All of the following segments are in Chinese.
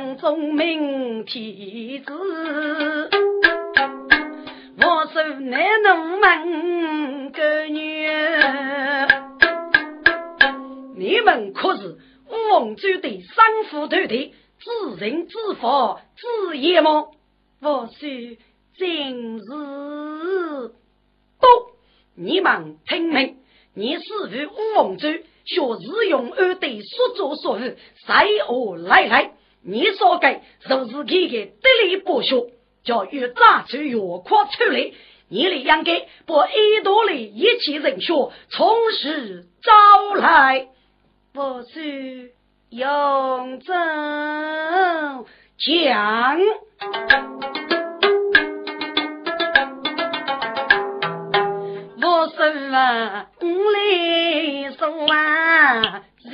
个杨宗明天子，我说那农门个女，你们可是王州的三夫团队，自认自负自业吗？我说今日不，你们听命，你是与乌王州学日用二队所作所为，谁何来来？你说的就是他的得力博学，叫与杂出越快出来，你们应该把一多的一切人学从实招来。我是永贞讲。我说啊，我来说啊，人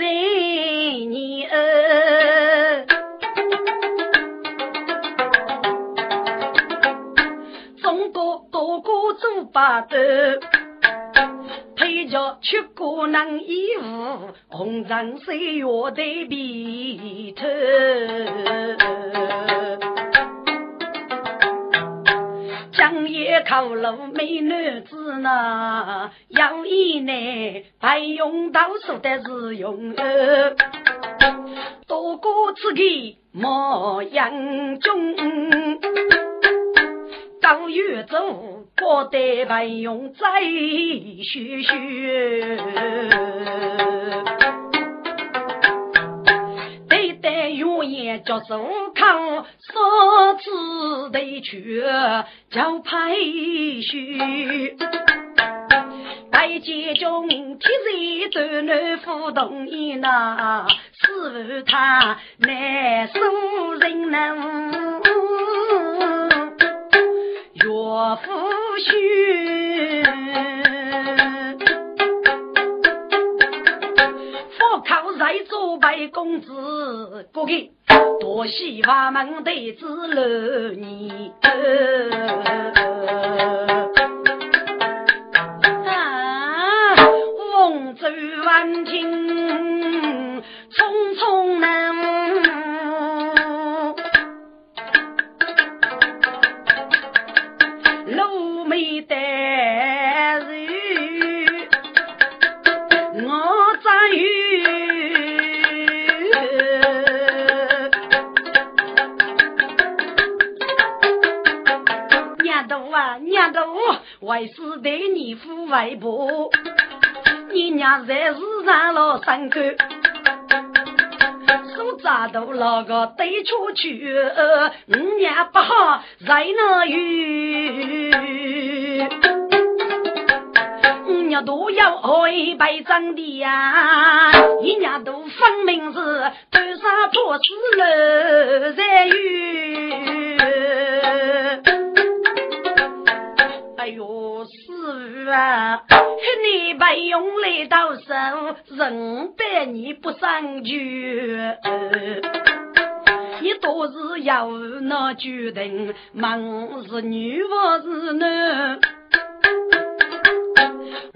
你儿，做八斗，配着出国能衣服，红尘岁月的笔头。江夜靠路美男子呢，有一呢白用刀说的是用儿，多过此个莫阳中，当月走过得白用再学学。也叫手康，说子得去叫排序。大街中天热都能互动一那，是他难受人能岳父婿，佛靠在做白公子，哥哥。多希望门对子楼你啊，风走万顷匆匆难，为是对你父为婆，你娘在世上老三口，手扎到那个对出去，五娘不好在那有，五娘都要爱白长的呀，一娘都分明是头上破死了在有。哎呦，师傅啊，你把用来到手，人待你不上去，你都是要那决定，忙是女还是男？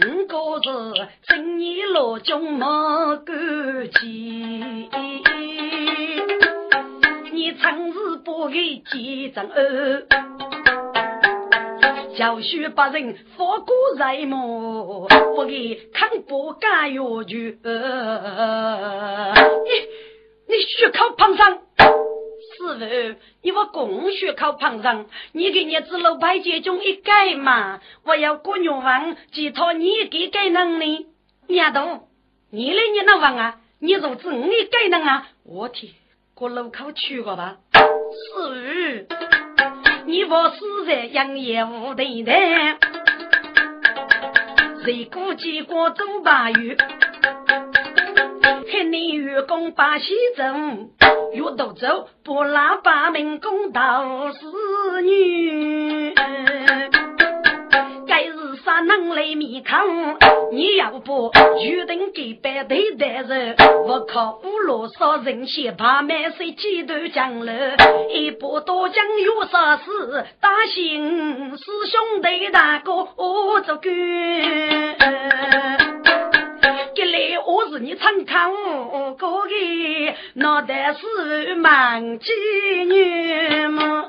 五个字，正义老中莫敢欺，你常是不给几张二。教书不人佛过在目，不给看不干药酒。你你血口旁上，师傅，你我共血口旁上，你给你子楼排解中一改嘛？我要过愿望，寄托你给改能力。娘都，你来你那望啊？你若知你该能啊，我天，过路口去过吧？是，你我死在杨业无头的，谁估计过走八月？看你员工把西走，越斗走，不拉把民工到是女。能来面康，你要不决定给白头的人，我靠五罗少人先把满水几头江了，一波多将有啥事？大兴师兄弟大哥我做官，这里我是你参考过的，脑袋是满几年么？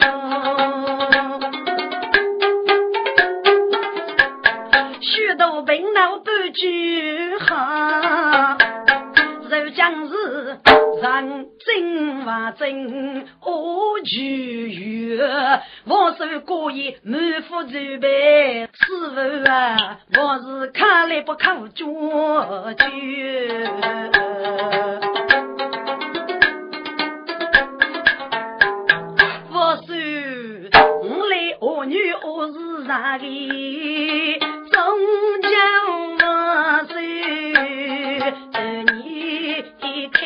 许多病恼不惧哈，如将是人真话真，我拒绝。我手过意满腹愁悲，师傅啊，我是看来不靠脚去。我说我来我女我是啥的？终究我是你开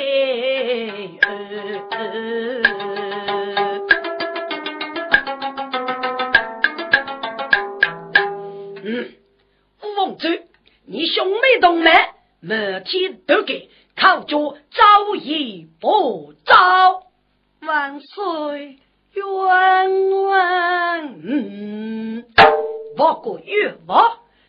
嗯，王州，你兄妹同门，每天都给靠着招一不招，万岁冤枉！嗯，我过月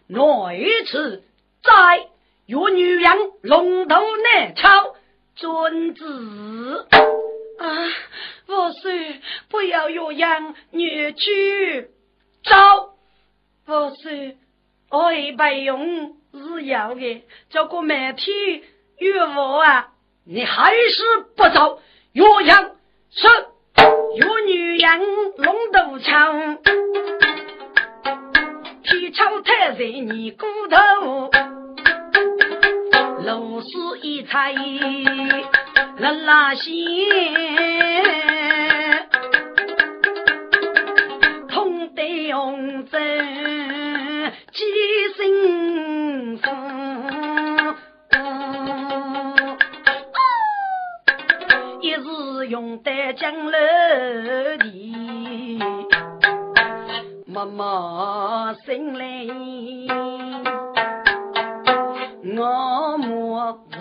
我。哪一次在与女人龙头难敲尊子啊！我说不要岳阳女婿招，我说爱白用是要的，这个媒体与我啊，你还是不走岳阳是与女人龙头敲。皮草太在你骨头，露丝一彩啦啦线，痛得红针几心苦，一时用得将楼地。妈妈醒来，我莫无。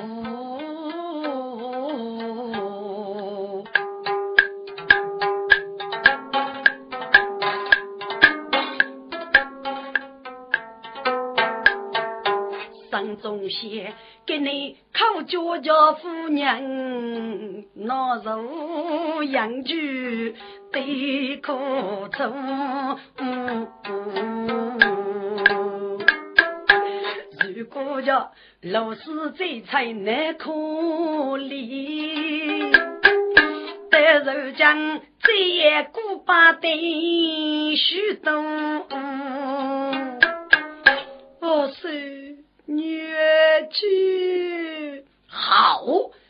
上中仙给你靠脚叫夫人，拿肉养猪。悲苦中，叫老师再才难可理，但如今再过把的许多，我是女婿，好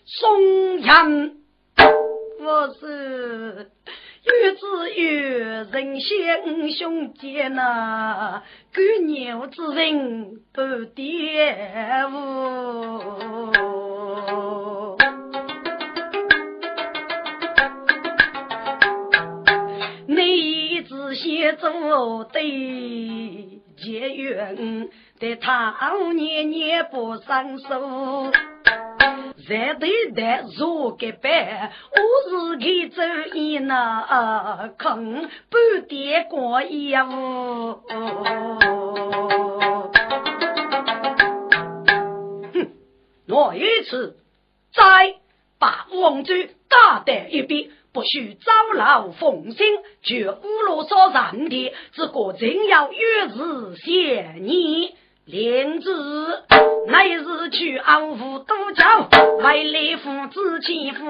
松阳，我是。越子越人先兄弟呐，狗牛之人不玷污。你只先做对结缘，但他年年不上手。在对待若个班，我是给走一那空半点过业务。哼，我一次再把王州打在一边，不许招劳奉心，绝无罗所让的，只顾真要月日谢你。莲子乃是去安抚都教，为来父子欺负。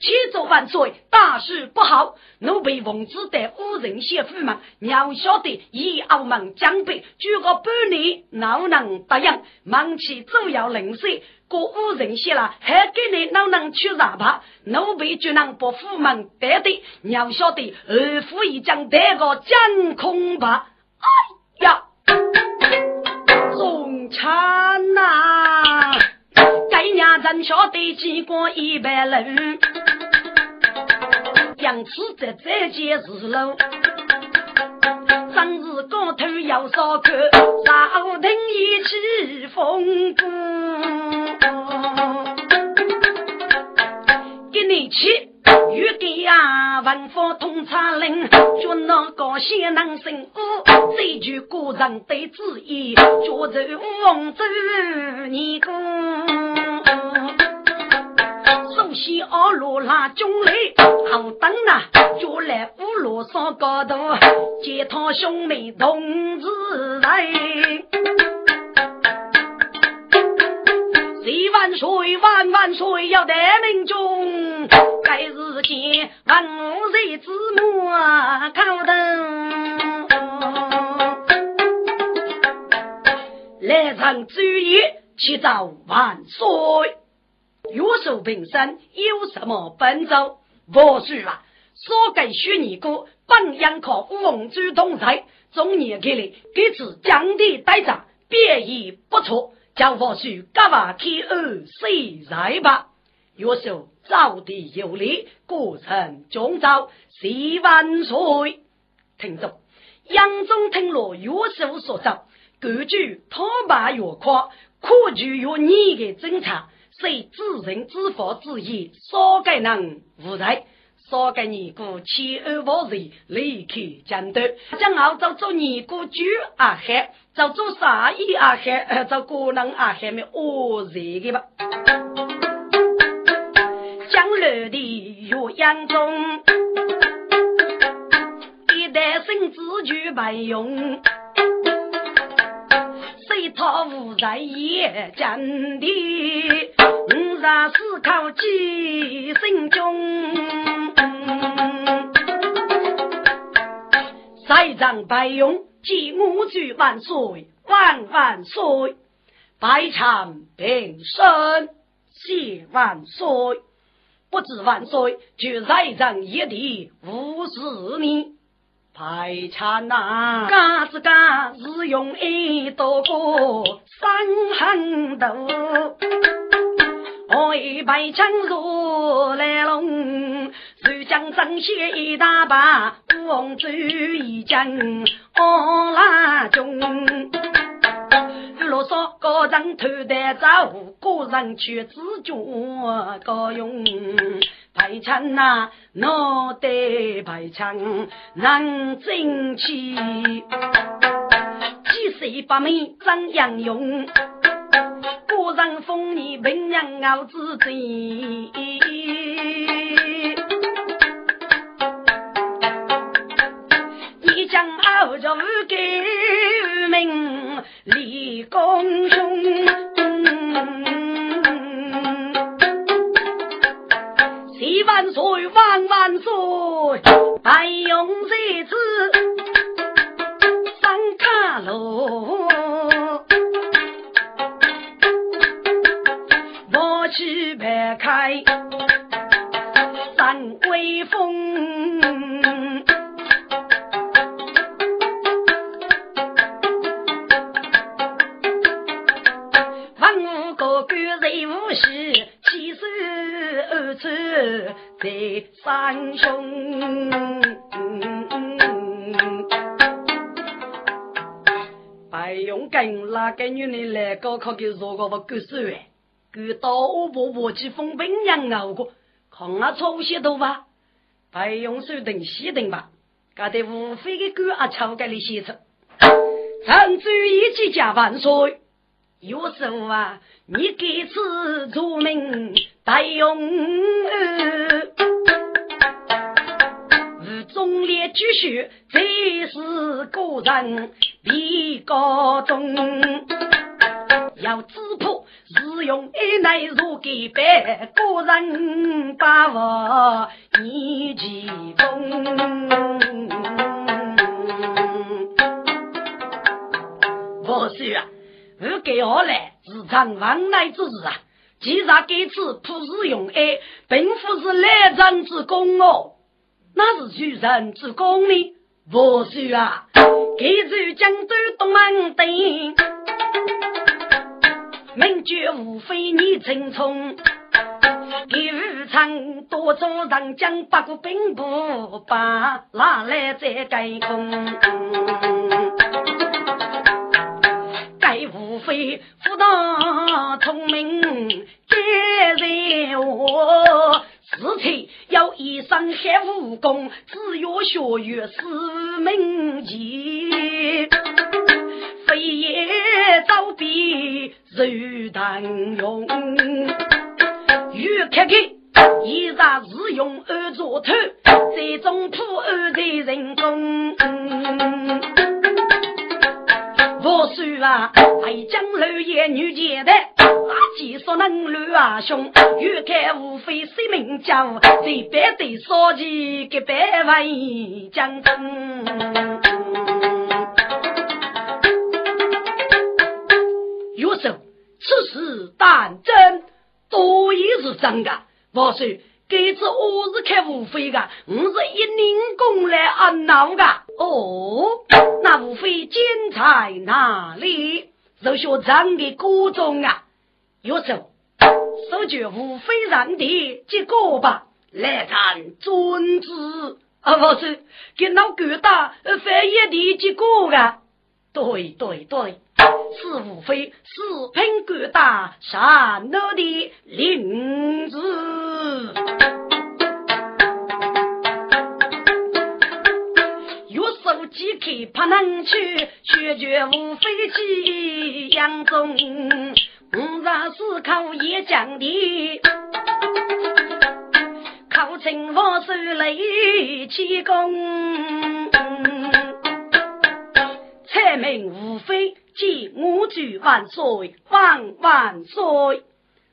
起走万岁，大事不好！奴被奉旨带五人先夫们，要晓得以澳门江北，举个半年，哪能答应？忙起主要领水，过五人先了，还给你哪能去查吧？奴婢就能把府门带的，要晓得二府已将带个将空吧？哎呀，中产呐！该娘真晓得几过一百人。将此在这件事喽，真是高头要烧口，朝廷一起风波。你去，预给呀，文化通察令，就那个先能生物，这句古人对子言，叫做王州你公。西二路拉军来，好等啊！就来五路上高头，接他兄妹同志来。谁万岁万万岁要得命中，该日间万岁之母高登，来场主意，祈祷万岁。岳寿平生有什么本招？我说啊，所该学你哥本应靠王主同在，中年给你给此降低代价，便已不错。叫我说干嘛天二谁在吧？岳寿招地有理，过程中招，十万岁。听众，杨中听了岳寿所招，各具讨把越夸，可具有你的侦查。虽知人知法之意，少该能无罪，少该尼姑千而万岁，离开江都，将澳洲做尼姑主阿海，做做啥意阿海，做姑娘阿海没恶人的吧？江流的岳阳中，一代生子就白用。一套无在也讲的，五十四口记心中。三丈白勇，记我举万岁，万万岁！百场平生，谢万岁！不知万岁，就三丈一地五十年。排场呐，嘎子嘎是用一刀过伤痕多，为排场如来龙，如将正血一大把，王州一将我拉中。罗嗦高人头戴走，个人却自觉高用。排场呐，脑袋排场能争气，几岁八妹张杨勇，个人风你平阳傲自尊，你将傲着改名立功勋。万岁万万岁！白勇这次上卡路，我去排开三威风，万物各各人无事。在三兄，白勇跟那个女人来高考给做个不够手哎，给到我婆婆去封兵养熬过，看啊抽些头发，白勇手等西等吧，搞得无非的狗啊超给你写出，长州一起加万岁。有时候啊，你给此做名大勇，无忠烈举血，这是个人比高中。要知谱，日用一内如给白，个人把握你其中。我说啊，我给我来日常往来之事啊，既然给此普日用爱，并不是来人之功哦，那是举人之功呢。我说啊，给出江州东门灯。名绝无非你正冲，给武昌多做长将，八股兵不把拿来再改空。非福大聪明，该在我事情要一身黑武功，只有学于四门技。飞也招比如当用，欲看看，依然是用二座头，这种破二的人工。我说啊，为将老爷女简单，技术能力啊兄，欲看无非是名家，这边的烧鸡给百万将军。此事当真，多也是真的。我说，这次我是开无非的，我是一领功来安闹的。哦，那无非精在哪里？就学长的歌中啊。有时手举无非让的结果吧，来看尊子啊，不是给老狗大翻译的结果啊。对对对。是无非四品官大山路的领子，月手即刻不能去，学绝无非几样中，五常思考也讲的，考清我手雷气功，才名无非。敬我主万岁，万万岁！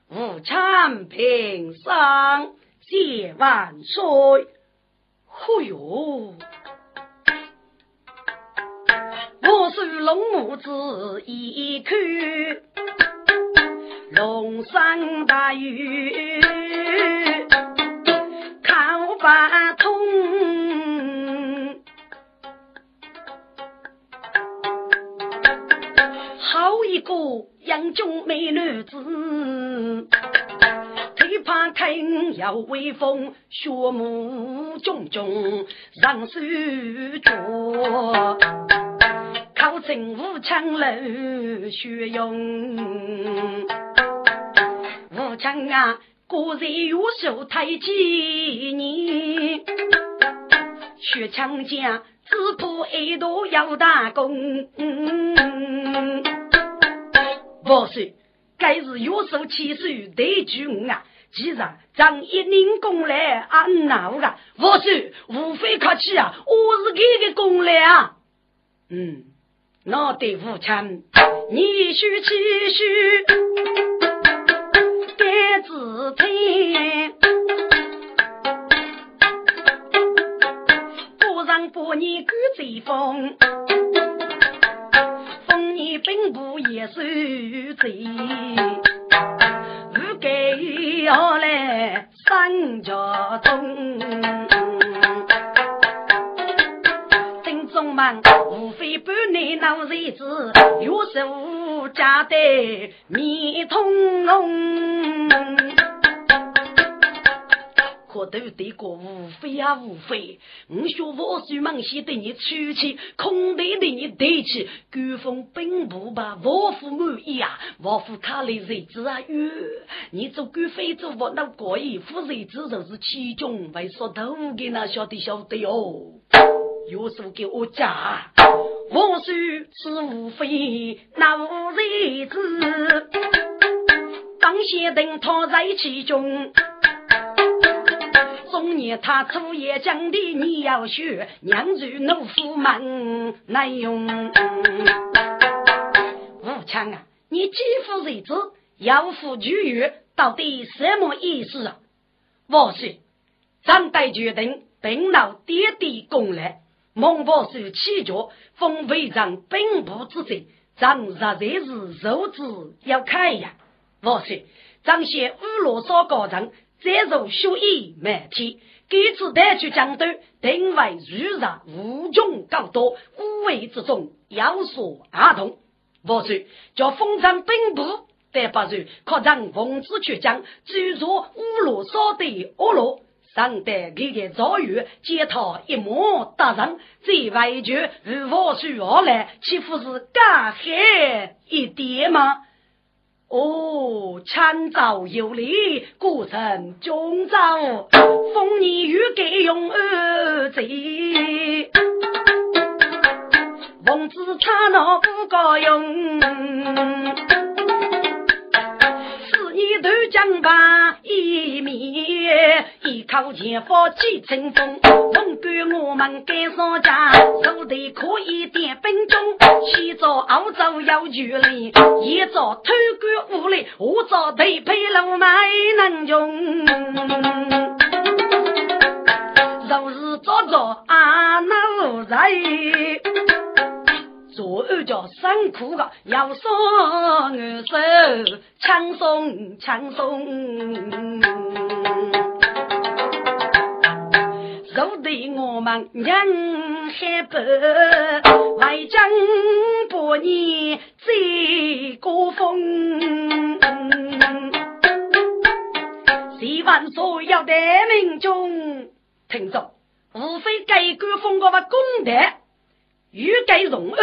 武昌平生谢万岁！哎呦，我是龙母子一口，龙山大雨靠八通。好一个英俊美女子，腿膀挺要威风，血目炯炯让手脚，靠近武强楼血勇，武强啊，果然有手太极你，血强将只怕一度要大功。我说，该是右手起手得军啊！既然张一人功来安闹啊，我说无非客气啊，我是给个功来啊。嗯，那对武强，你须继续该自听，不让不你赶贼风。你并不也受罪，不该要来三家中。正宗们无非半年老日子，有时无家的面通红。可都得过无非啊无非，我说我虽忙些对你出气，空对对你对起，古风并不把我父满意啊，我父他的日子啊哟，你做官非做我那过一副日子就是其中为说头给那晓得晓得哦，有数给我讲，我说是无非那无日子，当先等他在其中。中年他初也讲的，你要学娘如农夫忙难用。武强啊，你几夫日子要付巨狱，到底什么意思啊？我说，张代决定并闹爹爹功来，孟婆是起脚，封为长兵部之责，张日日是肉质要看呀。我说，张先五罗少高人，再受学艺满天，这次带去江都，定为如日无穷高多，五位之中有所阿同。我说，叫封张兵部。但不如可让奉旨去将追逐五路少的恶路，上得这个遭遇，见他一马得人，这外句如何说而来？岂不是干黑一点吗？哦，强造有礼，故城中朝，封你与该用儿子，奉旨他那不高用。头将把一面，一口剑法几成风。龙哥我们该上家，手头可以点兵中。起早熬早要聚力，一早偷官无力，五早推配路没能用。若是早早啊那无在。左二叫辛苦的，要双二手轻松轻松。受得我们人海白，外将百年最高峰。希望所有的民众听着，无非改革风格的功德。欲盖容儿，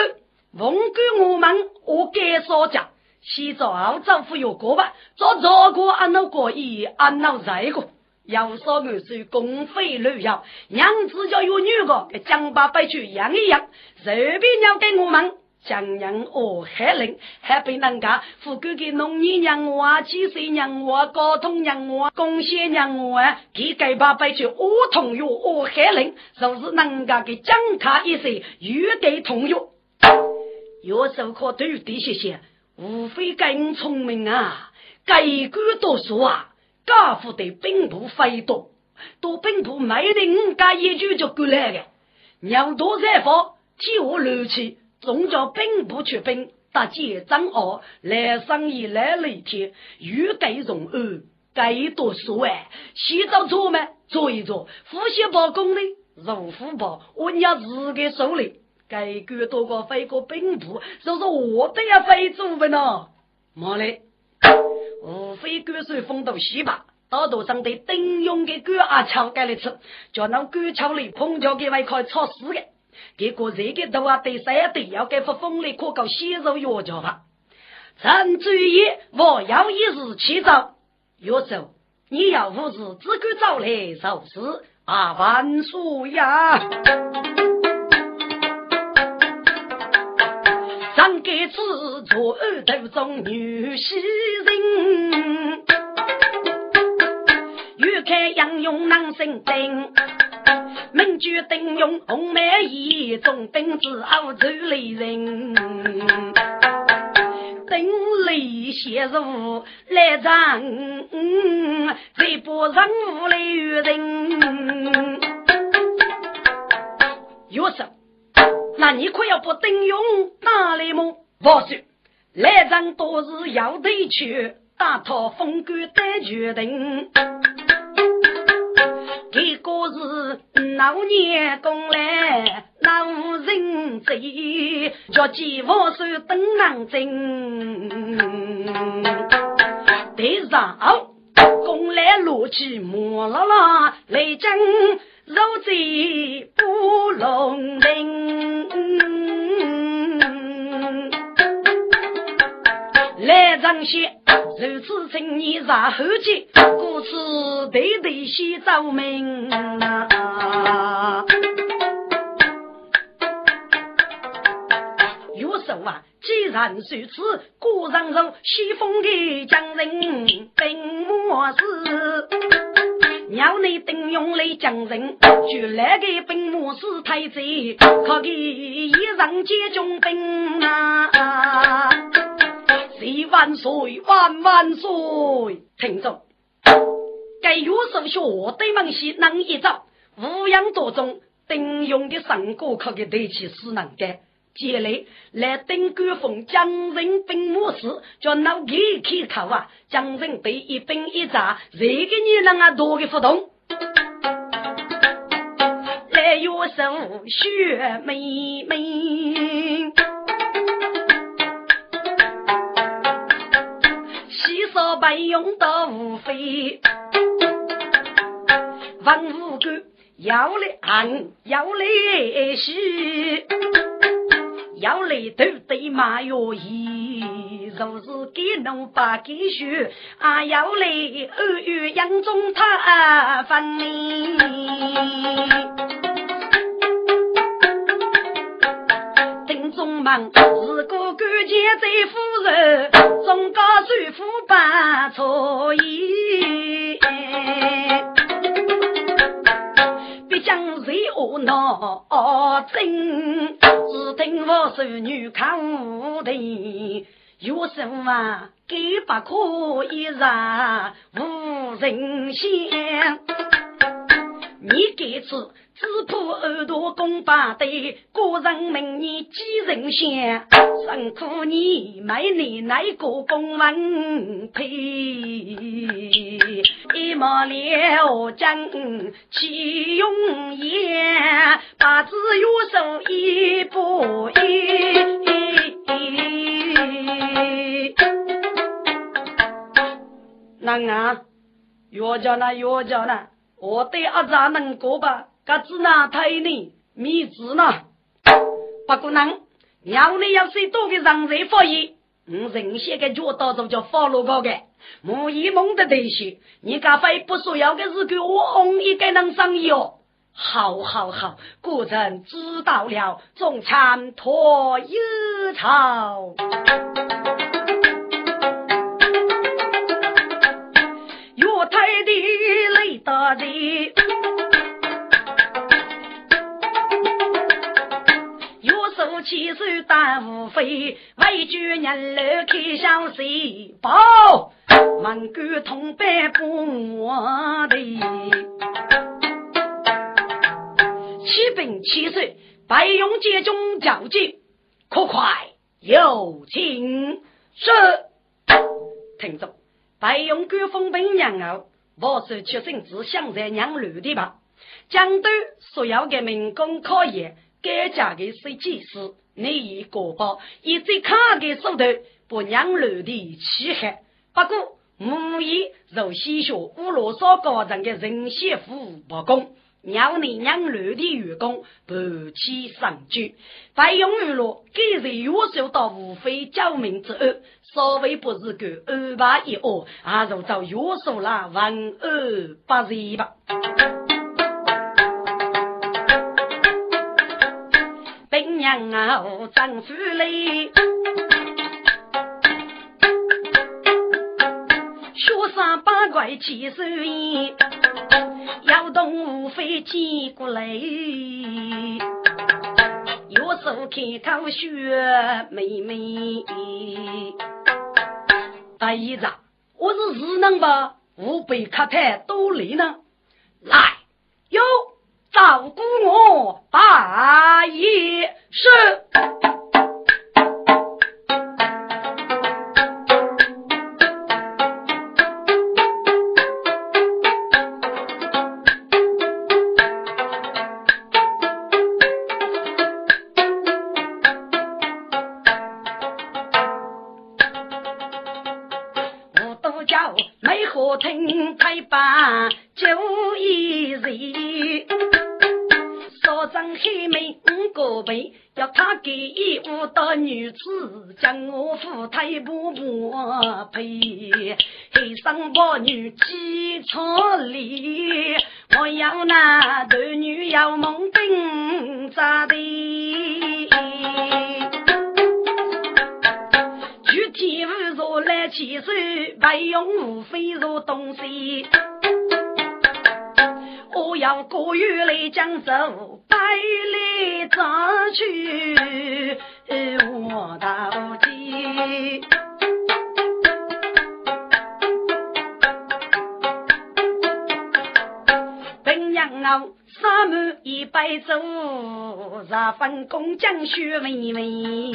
奉给我们我该说讲，洗澡后丈夫有过吧？做做过俺那过意，俺那在过。要说我是公费旅游，娘子家有女个，给江巴白去养一养，随便要给我们。江人哦，海人还被人家富贵给农业让我啊，汽水让我，交通让我，贡献让我啊，给给把白去我同哟，哦海人就是人家给讲他一声，越给同哟。有时候可对这些些，无非更聪明啊，该管读书啊，家父的兵部飞多，多兵部没得五家一句就过来的，要多采访，替我漏气。总叫兵部出兵，打结张敖来生意来了一天，欲盖容二，该多说哎。洗澡做嘛，做一做，呼吸包功呢，入虎包，我要自己手里。该个多个飞过兵部，就是我都要飞走的呢。妈嘞，无非割水风度西吧，大道上的丁勇的割阿桥盖来吃，叫那割桥里碰着给外块炒死的。结果这个都啊得三对，要给发风力可搞鲜肉药叫吧。陈主意，我要一日起早，药走，你要不是只管早来就是啊万岁呀！上给此做二头中女袭人，欲看杨勇难生定。名举丁勇，红梅义，中兵之后走雷人。丁雷写入来战，这波人物来与人。有什？那你可要把丁勇打来么？不是，来战多是要得去，打他风干得决定。一个是老年工来老人贼，叫几万手登南京。第二，工来落去磨啦啦，来将肉贼不龙门。来张些，如此青年在后街，故此对对先奏明。有手啊，既然如此，古人说西风的将人并莫是，鸟内等用来将人，就来个并莫是太贼，可给一人接中兵啊。谁万岁万万岁！听众，该有手学对门西能一招，五样多种，顶用的上过可给对起是能的。接来来登官封江人兵马时，叫脑壳开口啊！江人被一兵一扎，这个女人啊多个不动。来月手雪妹妹。白用到无非，文武官要来安，要来喜，要来头对马哟伊，若是给侬把给学，啊要来二月杨中他分明。中忙，如果感见在夫人，中高首富把错意。别将谁恶恼真，只听我手女看无敌。有什么给不可以让无人想？你给此。只怕耳朵公八对，个人明年几人香？辛苦你买你那个公文配，一毛了将起用言，八字有手一不一。能啊，药家呢？药家呢？我对阿咋能过吧？个子那太呢，米子呢？不可能，娘你要是多个人才发言，我人些个脚当中叫发落高个，梦一梦的东西，你敢非不说要的是给我翁一个能生意哦？好好好，古人知道了，中餐托一朝，岳太的累得人。七手大无飞，为救人老开小水包，门关同伴不我的。七兵七岁，白勇接中交接，可快有请是。听着，白勇官封本娘后，我是出生之乡在娘路的吧？江都所有的民工考验。该家的设计师，你以国宝，一最看的手头，不让楼的气害。不过，无疑如西学乌罗少高人的人先服务不公，让你让楼的员工不起上举。费用娱乐，给人约受到无非救命之恩，稍微不是个二八一二，还是找约束了万恶不仁吧。新娘啊，丈夫嘞，学生八怪七手印，要动无非几过来，有手开口学妹妹。大姨子，我是智能吧？我被卡太多累呢，来哟。照顾我，把爷是。工匠学微微。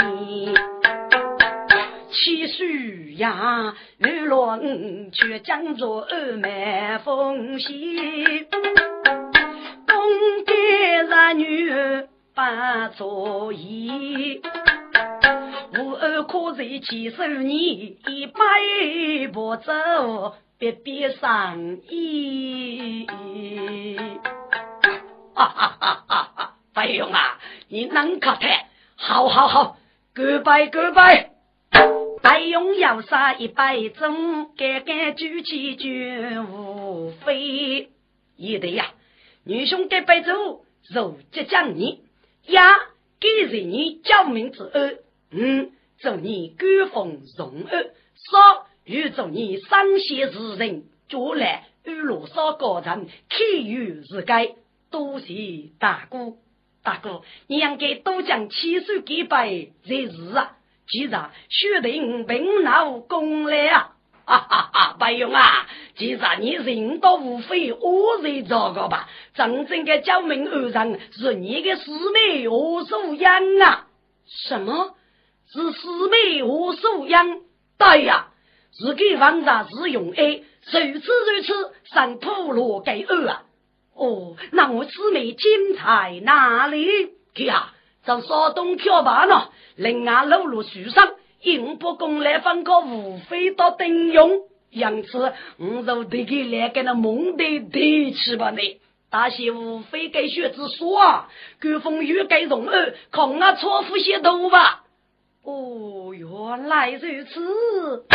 七岁呀，玉龙却将做二门风息，公家儿女把作业。无二可在七十年，一百步走，别别上衣。哈哈哈哈！白勇啊，你能可太？好好好，goodbye goodbye。白勇要杀一百种，干干举起绝无非。也对呀，女兄给白走，如即将你呀，给人你救命之恩。嗯，祝你官风荣安，少预祝你生贤之人，将来与罗少高人，天有是该。多谢大哥，大哥，你应该多将七手给白才是啊！既然血定平老功来啊！哈哈哈，白勇啊，既然你人多无非，我才这个吧？真正的救命恩人是你的师妹何素英啊！什么？是师妹何素英？对呀，是给王家是用爱，如此如此，上普罗给二啊！哦，那我师妹精彩哪里？呀，在山东跳板呢，另外路路树上，应不公来分个无非到顶用，因此我就得给来给那蒙的提起吧你。大些无非给学子说啊，古风雨给容儿，看啊错付些头吧。哦，原来如此。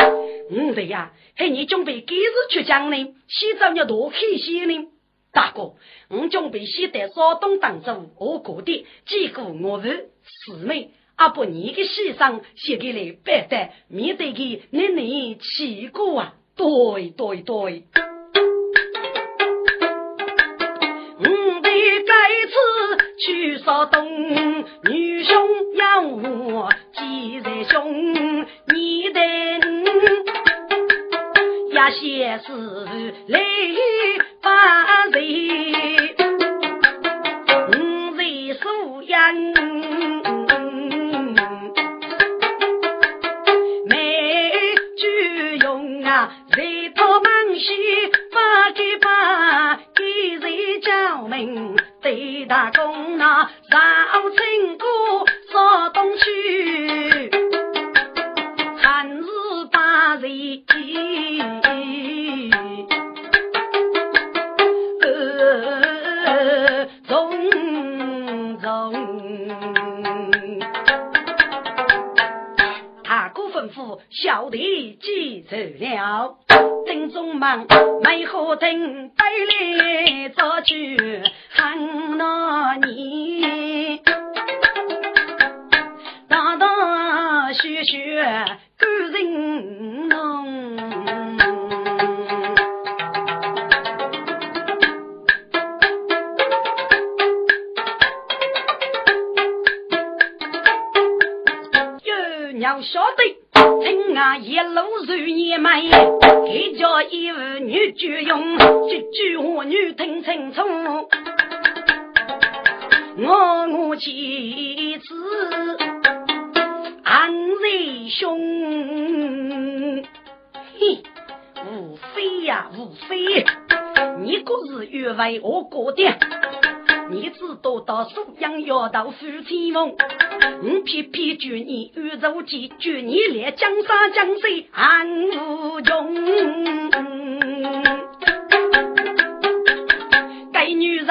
嗯，对呀，嘿，你准备几日出江呢？西藏要多开心呢？大哥，我准备先在山东当中我过的，结果我是师妹，阿不你的先生写给来白的，免得给奶奶气过啊！对对对，我得再次去山东，女兄要我记在胸，你的也些是来。八匆忙梅花灯带来早去。年迈，给家一儿女绝用，句句话女听清楚。我我妻子安瑞兄，嘿，无非呀无非，你可是越为我过的。你知道到苏阳要到夫妻梦，我偏偏祝你宇宙间，祝你来江山江水安无穷。该女人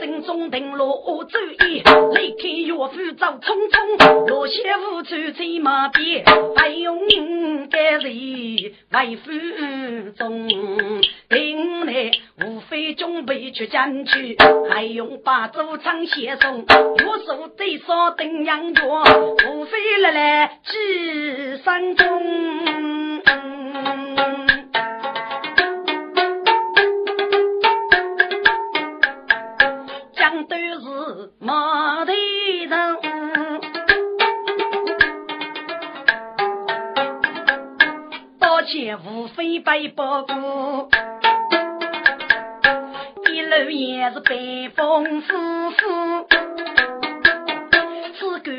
心中定落主意，离开岳父走匆匆，罗些无处在马边，还用应该人为夫中，定来无非准备去战去，还用把周仓写送，我手对上定阳脚，无非来来几山中。马蹄声，刀剑无非白包过，一路也是北风呼呼，自个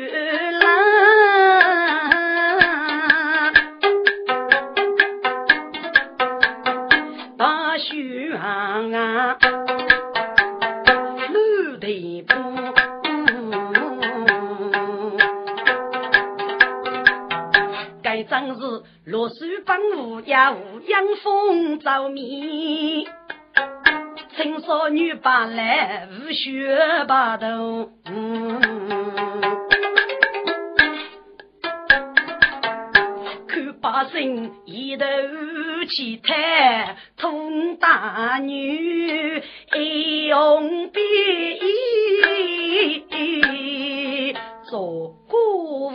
浪，大雪啊，路的坡。该正是落水帮无呀无阳风着迷。青少女把来无学把头，看百姓一头气态，通大女爱红笔做姑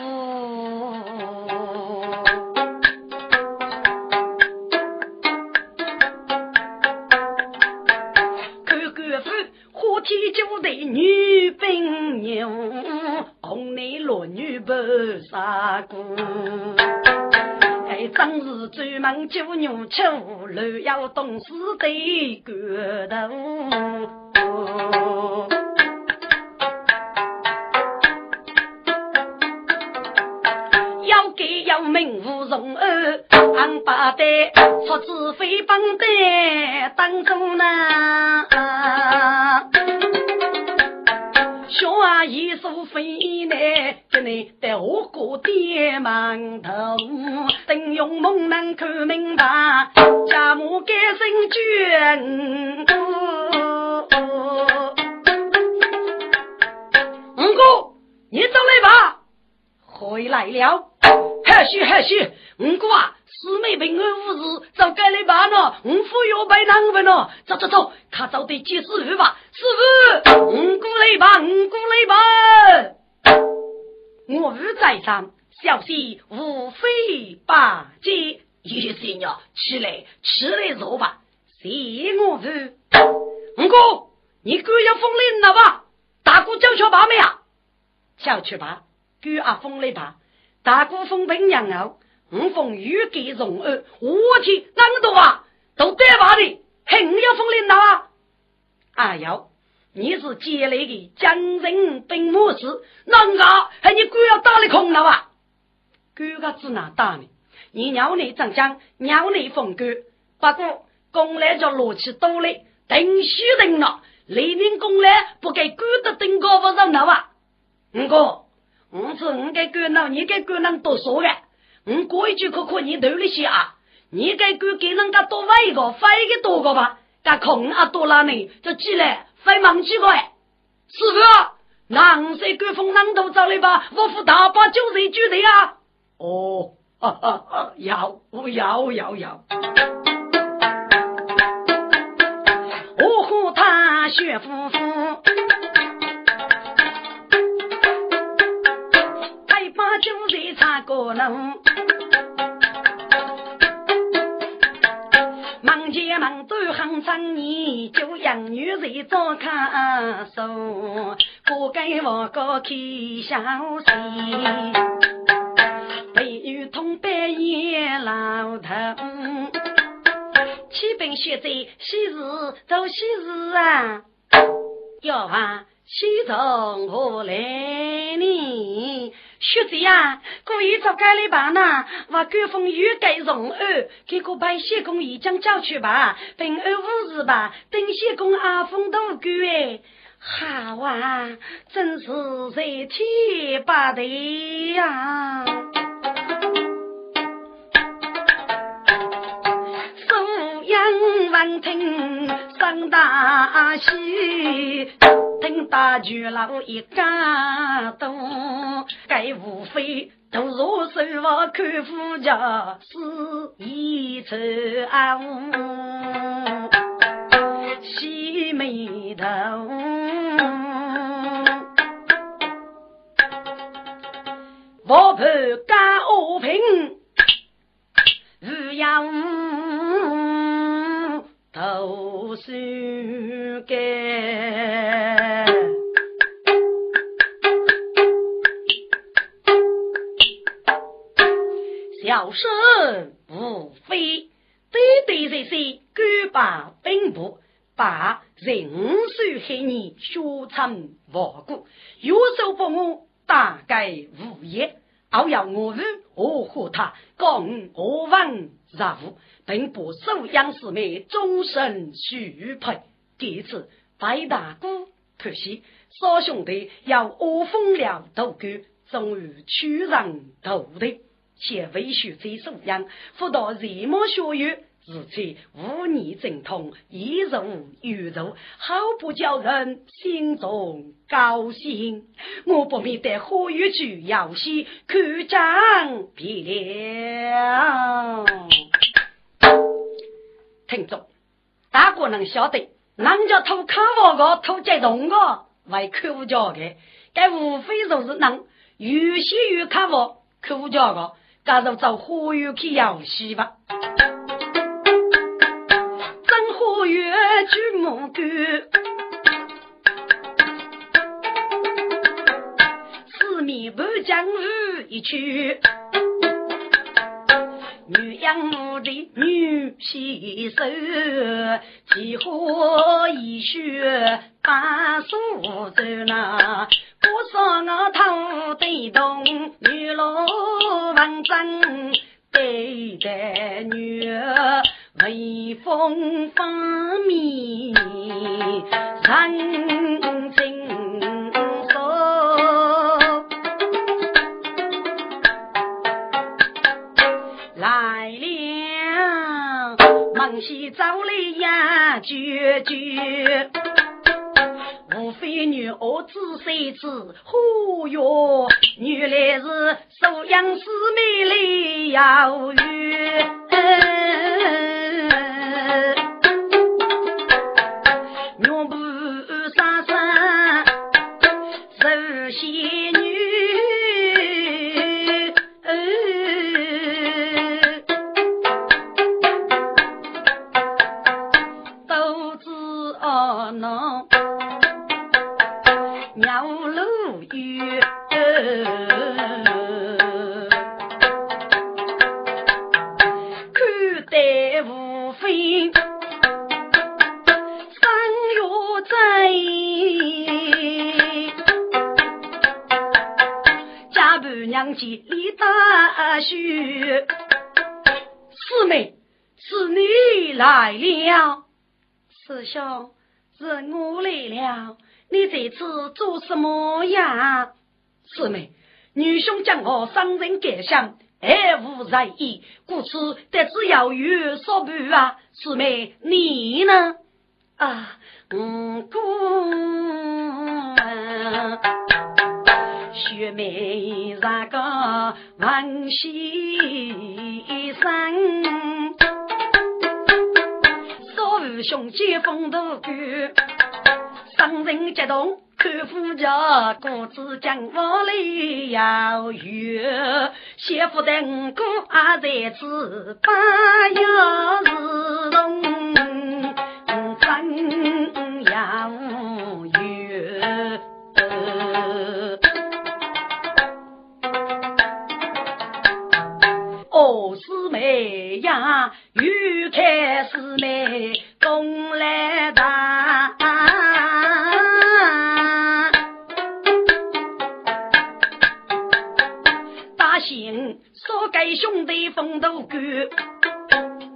天就的女兵牛，红内落女不杀姑。哎，正是专门救牛吃无路，要懂事的骨头。要给要命无从二，俺八代出自飞帮的当中呢。小阿姨苏飞呢，这里在我过店门头，等用梦能看明白，家母改姓娟。五哥，你走来吧，回来了。还许还许，五哥啊，四妹平安无事，早该来办了。五夫要拜难问了，走走走，他早得接师傅吧。师傅，五哥来吧，五哥来吧。我父在上，小心无非八戒。叶仙娘，起来，起来坐吧。谢我父。五哥，你哥要封领了吧？大哥叫小八没啊？叫去吧，哥阿封了吧。大姑风平娘后，我奉御给容儿，我去啷个多啊？都得吧的，还要封领导啊？哎呦，你是接来的江人兵马司，啷个还你官要打的空了啊？官个指哪打呢？你鸟内长将，鸟内封官，不过公来叫罗起多嘞，定须定了，黎明公来不给官的定高不上了啊？五哥。我是我该官人，你该官人多说的。我过一句可可你头里些啊？你该官给人家多发一个，发一个多个吧？干空啊多拉呢？这起来发忙几个哎？师傅，南山官风南头走来吧？我府大把酒水举的啊！哦，哈哈，要要要要！我和他学夫妇。可能，忙前忙走很长年，就养女在做看守，不该我个开小心，被雨痛半夜老头，起本学在昔日做昔日啊，要话西从何来呢？学子呀，故意找干里吧呢？我官风欲盖容儿，给个白雪公已将叫去吧，平安无事吧？等谢公阿风都归哎，好啊，真是在天把的呀！素阳闻听上大喜。大巨佬一家多，该无非都若手我看夫家是一愁啊，细眉头，我怕家恶贫，日养读书。生无非对对对对，举把兵部把人手黑你血成亡故，有手不我大概无言。偶要我日我和他共我问任务，并不收养师妹终身许配。第一次白大姑可惜，少兄弟要我封了头骨，终于屈人头的，且为学在收养，辅导日暮学业。如此无逆正统，一如宇宙，好不叫人心中高兴。我不免得何玉去要戏，看张别了。听众，大家能晓得，人家偷卡房个偷这动个为客户家的，该无非就是能有些有卡房客户家个，加入找何玉去要戏吧。真花园举目干，四面不将雨一去，女养母的女洗手，几花一雪把树走那，不我说我头对动，女老文正对待女儿。微风方面人尽说，来了，孟西走来呀，句句，无非女儿子谁知？呼哟，原来是收养师妹来邀李大婿，师妹，是你来了。师兄，是我来了。你这次做什么呀？师妹，女兄将我伤人感想，爱无在意，故此得知要有所伴啊。师妹，你呢？啊，嗯，姑。雪梅那个问先生，所有兄姐风度高，伤人激动看夫家，各自将我来邀约，媳妇的五哥还在此，八月是冬，真呀，欲看师妹功来大，大兴说给兄弟风度高，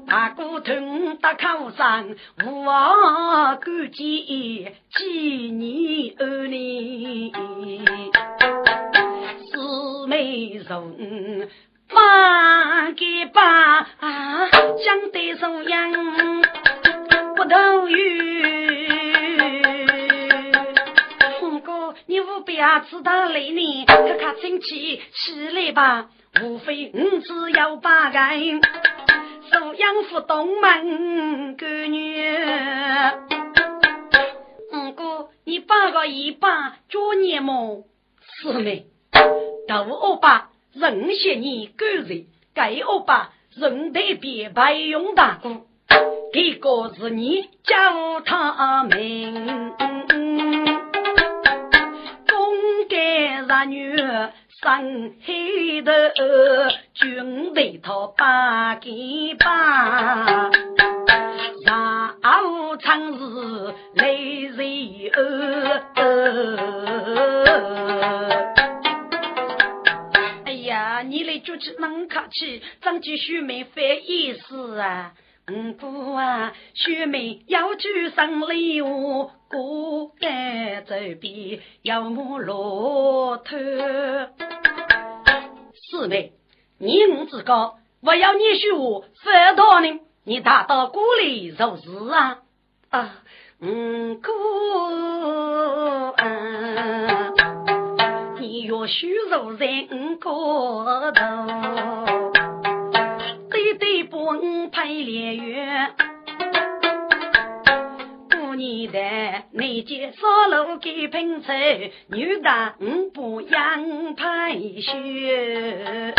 大哥疼得靠上，无望顾及几年儿女，师妹容。八给八，相对收养不等于。五哥，你务必要知道来年，看看亲戚起来吧。无非五只有八个，收养不东门闺女。五哥，你八个一把做年么？是没，都我把。人些你个人，该我把人得别白用大。哥，这个是你叫他名，公干儿女生黑的，军队他八给八，上午长日。哎呀，你来就去能客气，张继续没费意思啊。嗯，姑啊，学妹要举上礼物，过该走边要摸骆驼。四妹，你我之高，我要你学我反倒呢，你大到鼓里做事啊啊，嗯，姑啊，要学做人过头。对不配连月，过年的那节烧炉给盆菜，女的五不养配雪。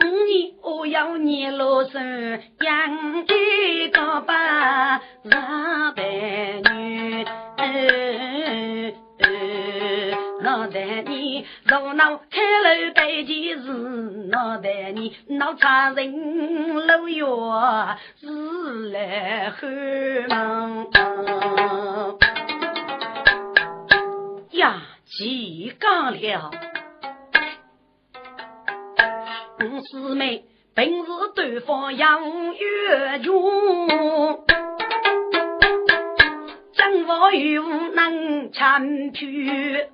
五年我要年老生养一个把老白女。脑袋你热闹开了白件事，脑袋你闹差人路远，是来后忙。呀，几讲了，五师妹平时对方养月中，将我与无能参去。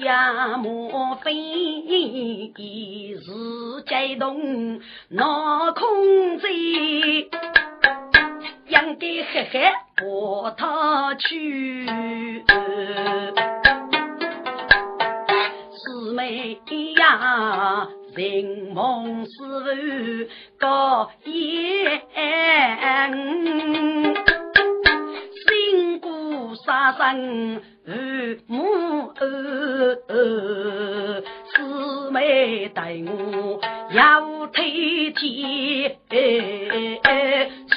呀，莫非是激动闹空子，应该嘿嘿把他去。师妹呀，人梦是高言，辛苦杀生。母师妹待我要体贴，处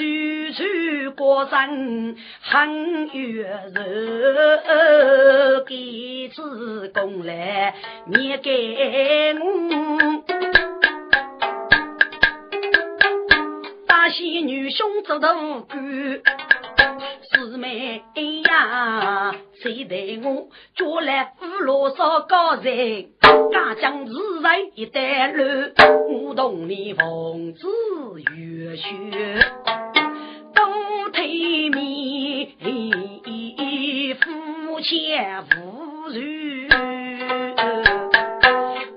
处过生很悦柔，给此功来免给我。大喜女兄做的无辜。师妹呀，谁带我捉来五罗烧高人？家将自然一带路，我同你奉旨月雪，都推面夫妻无如，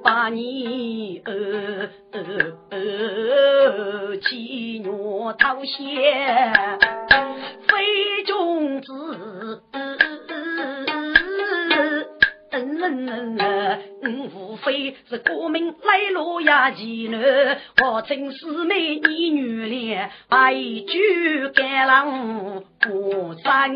把你呃呃呃欺我讨嫌。非君子，无非是国民来路呀艰难，我称师妹你女脸，把一句干了不三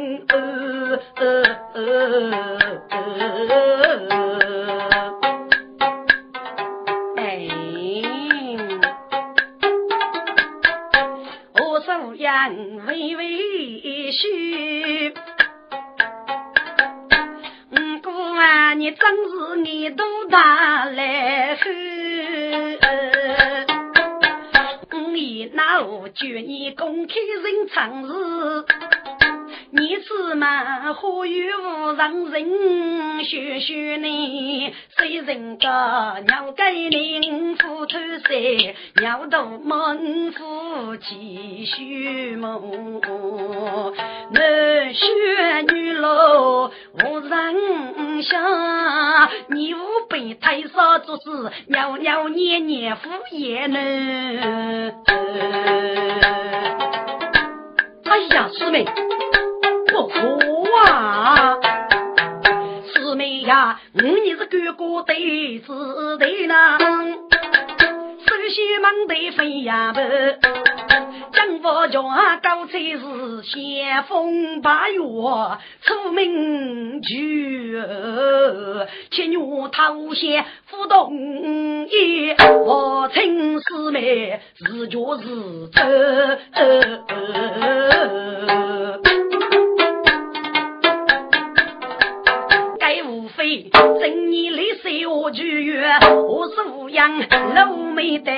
微微许，嗯，姑啊，你真是你多大来喝，嗯，一那我劝你公开人常事。你是嘛？花园无人人，学学你，谁人家娘给你夫头塞，娘都猛夫妻须梦。男学女老无人想，你无备太少做事，娘娘年年敷衍呢。哎呀，师妹。哇，师妹呀，你是哥哥的子弟呢，首先忙得飞呀不，江佛家高才是先锋八月出名去，七月头先不动意，我称师妹是脚是走。正年里岁我剧院，我是无恙老眉黛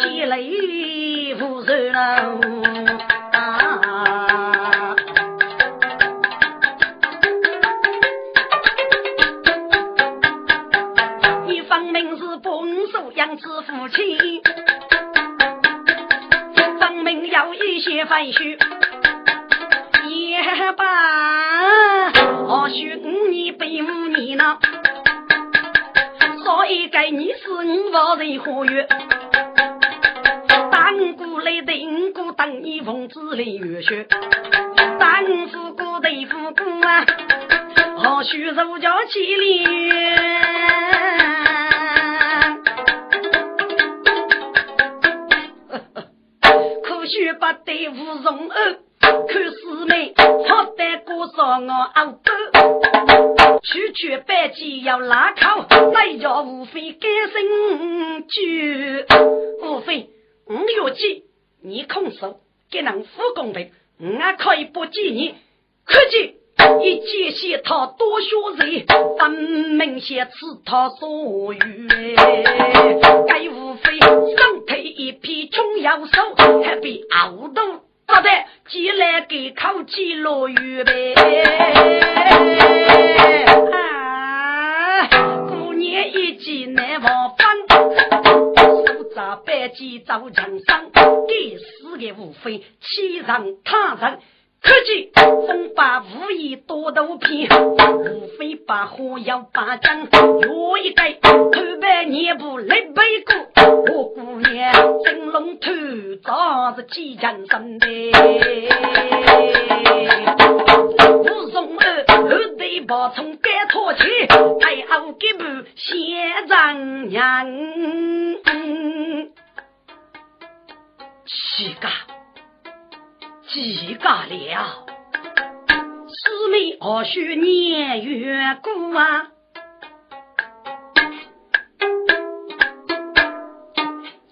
积累无数了。一方面是本属养子夫妻，分明要一些繁书，是五万人活跃，当过来等过等你奉旨来月雪，当富过对富过啊，何须如家起灵？可惜不得无容儿，看师妹好得过上我熬区区百计要拉靠，来叫无非改生句。无非五月计，你空手给人夫公平，我可以不记你。可见一见些他多少人，分明些此他所欲。该无非身体一匹穷腰手，还比熬肚。好的，寄来给口几落雨呗。啊，过年一季难忘返，手扎百计走墙上，给死的无非欺人他人。可见风把无意多头偏，无非把火药把将，我一改头白年不来背过，我姑娘真龙头扎着几枪身的，武松儿后头把从该托起，太后给不先丈娘，七个。几个了？师妹何须年月过啊？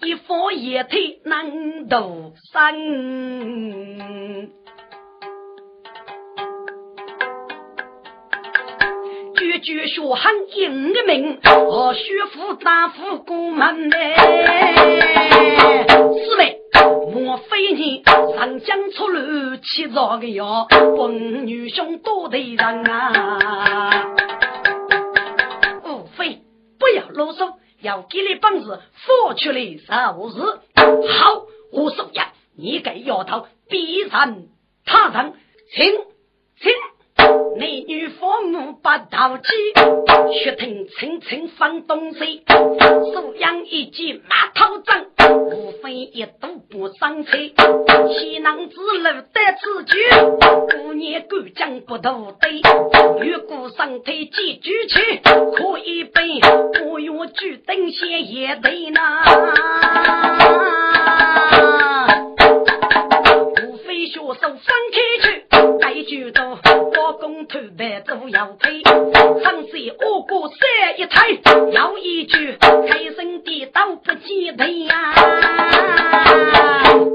一方一腿能斗身，句句说很英的名，何须负大夫过门呢？师妹。莫非你上江出路去找个药，本女兄多的人啊！无非不要啰嗦，要给你本事，付出来受事。好，我说呀，你给丫头逼上他人，请请。男女父母不淘气，血统层层分东西，素养一记马头针，无非一度不生气。岂能之路得此句，姑娘敢将不渡对，越过身体几举起，可以背，我用举灯先也对呢。无非学手分开去，该举都。公头白都要推，上水我过三一抬，要一句开声的都不记得呀。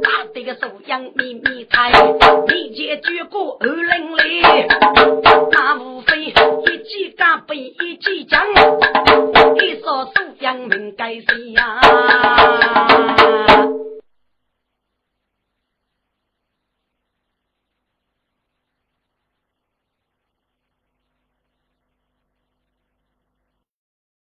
打得个手阳咪咪抬，一接举过二零里，那无非一记干杯一记将，一说手阳命该谁呀？